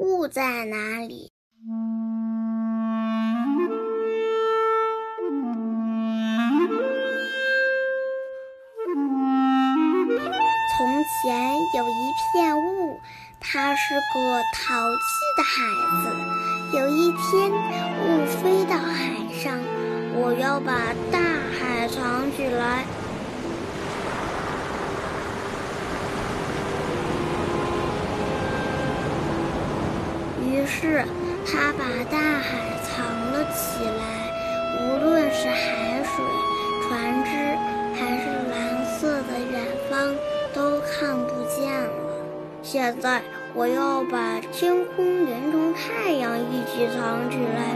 雾在哪里？从前有一片雾，他是个淘气的孩子。有一天，雾飞到海上，我要把大海藏起来。于是，他把大海藏了起来，无论是海水、船只，还是蓝色的远方，都看不见了。现在，我要把天空连同太阳一起藏起来。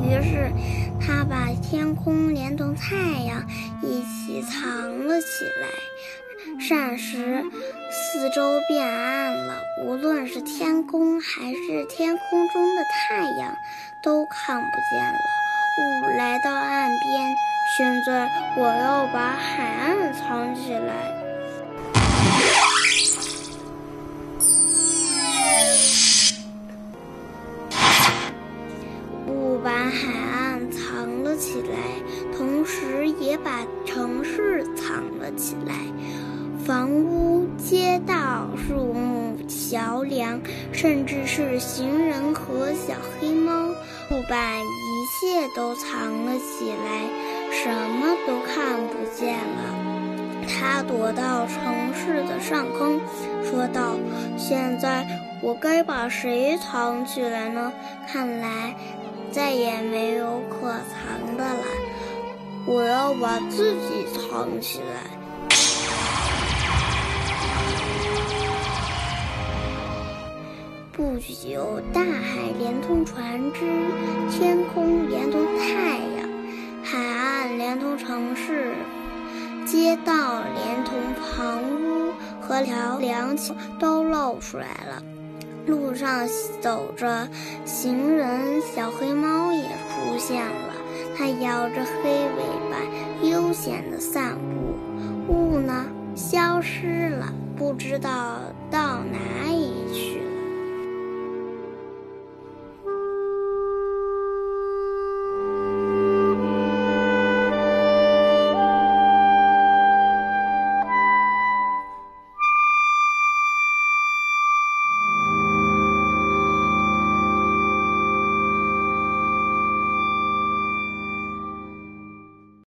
于是，他把天空连同太阳一起藏了起来。霎时，四周变暗了，无论是天空还是天空中的太阳，都看不见了。雾来到岸边，现在我要把海岸藏起来。雾把海岸起来，同时也把城市藏了起来。房屋、街道、树木、桥梁，甚至是行人和小黑猫，雾把一切都藏了起来，什么都看不见了。他躲到城市的上空，说道：“现在我该把谁藏起来呢？看来再也没有可藏的了。我要把自己藏起来。”不久，大海连同船只，天空连同太阳，海岸连同城市，街道连同房屋和桥梁都露出来了。路上走着行人，小黑猫也出现了。它摇着黑尾巴，悠闲地散步。雾呢，消失了，不知道到哪里去了。